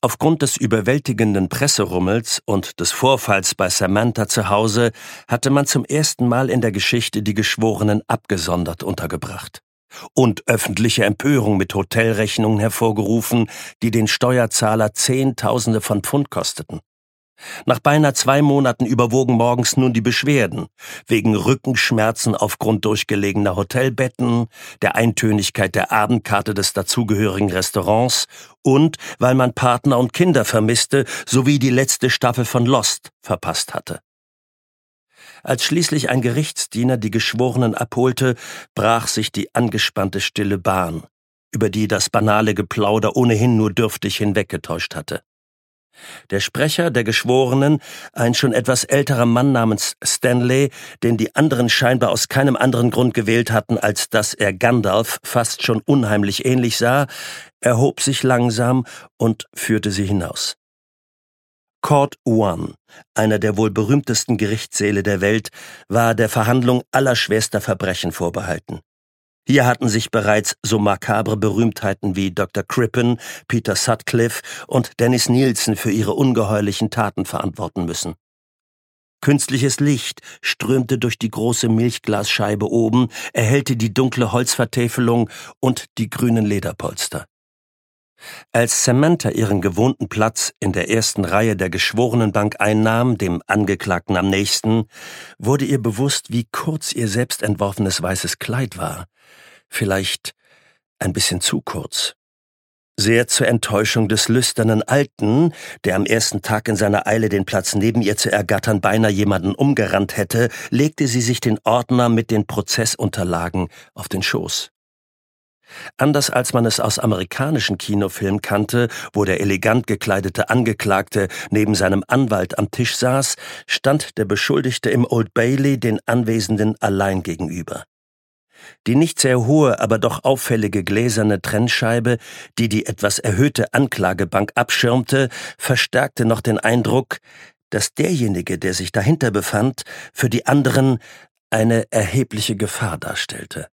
Aufgrund des überwältigenden Presserummels und des Vorfalls bei Samantha zu Hause hatte man zum ersten Mal in der Geschichte die Geschworenen abgesondert untergebracht und öffentliche Empörung mit Hotelrechnungen hervorgerufen, die den Steuerzahler Zehntausende von Pfund kosteten. Nach beinahe zwei Monaten überwogen morgens nun die Beschwerden wegen Rückenschmerzen aufgrund durchgelegener Hotelbetten, der Eintönigkeit der Abendkarte des dazugehörigen Restaurants und weil man Partner und Kinder vermisste sowie die letzte Staffel von Lost verpasst hatte. Als schließlich ein Gerichtsdiener die Geschworenen abholte, brach sich die angespannte Stille Bahn, über die das banale Geplauder ohnehin nur dürftig hinweggetäuscht hatte. Der Sprecher der Geschworenen, ein schon etwas älterer Mann namens Stanley, den die anderen scheinbar aus keinem anderen Grund gewählt hatten, als dass er Gandalf fast schon unheimlich ähnlich sah, erhob sich langsam und führte sie hinaus. Court One, einer der wohl berühmtesten Gerichtssäle der Welt, war der Verhandlung aller schwerster Verbrechen vorbehalten. Hier hatten sich bereits so makabre Berühmtheiten wie Dr. Crippen, Peter Sutcliffe und Dennis Nielsen für ihre ungeheuerlichen Taten verantworten müssen. Künstliches Licht strömte durch die große Milchglasscheibe oben, erhellte die dunkle Holzvertäfelung und die grünen Lederpolster. Als Samantha ihren gewohnten Platz in der ersten Reihe der Geschworenenbank einnahm, dem Angeklagten am nächsten, wurde ihr bewusst, wie kurz ihr selbst entworfenes weißes Kleid war vielleicht ein bisschen zu kurz. Sehr zur Enttäuschung des lüsternen Alten, der am ersten Tag in seiner Eile den Platz neben ihr zu ergattern beinahe jemanden umgerannt hätte, legte sie sich den Ordner mit den Prozessunterlagen auf den Schoß. Anders als man es aus amerikanischen Kinofilmen kannte, wo der elegant gekleidete Angeklagte neben seinem Anwalt am Tisch saß, stand der Beschuldigte im Old Bailey den Anwesenden allein gegenüber. Die nicht sehr hohe, aber doch auffällige gläserne Trennscheibe, die die etwas erhöhte Anklagebank abschirmte, verstärkte noch den Eindruck, dass derjenige, der sich dahinter befand, für die anderen eine erhebliche Gefahr darstellte.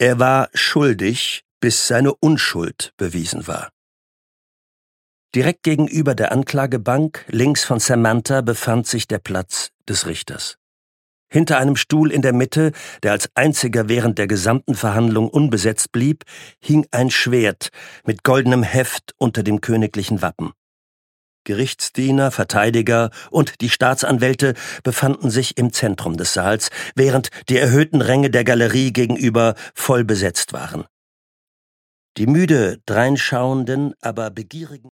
Er war schuldig, bis seine Unschuld bewiesen war. Direkt gegenüber der Anklagebank, links von Samantha, befand sich der Platz des Richters. Hinter einem Stuhl in der Mitte, der als einziger während der gesamten Verhandlung unbesetzt blieb, hing ein Schwert mit goldenem Heft unter dem königlichen Wappen. Gerichtsdiener, Verteidiger und die Staatsanwälte befanden sich im Zentrum des Saals, während die erhöhten Ränge der Galerie gegenüber voll besetzt waren. Die müde, dreinschauenden, aber begierigen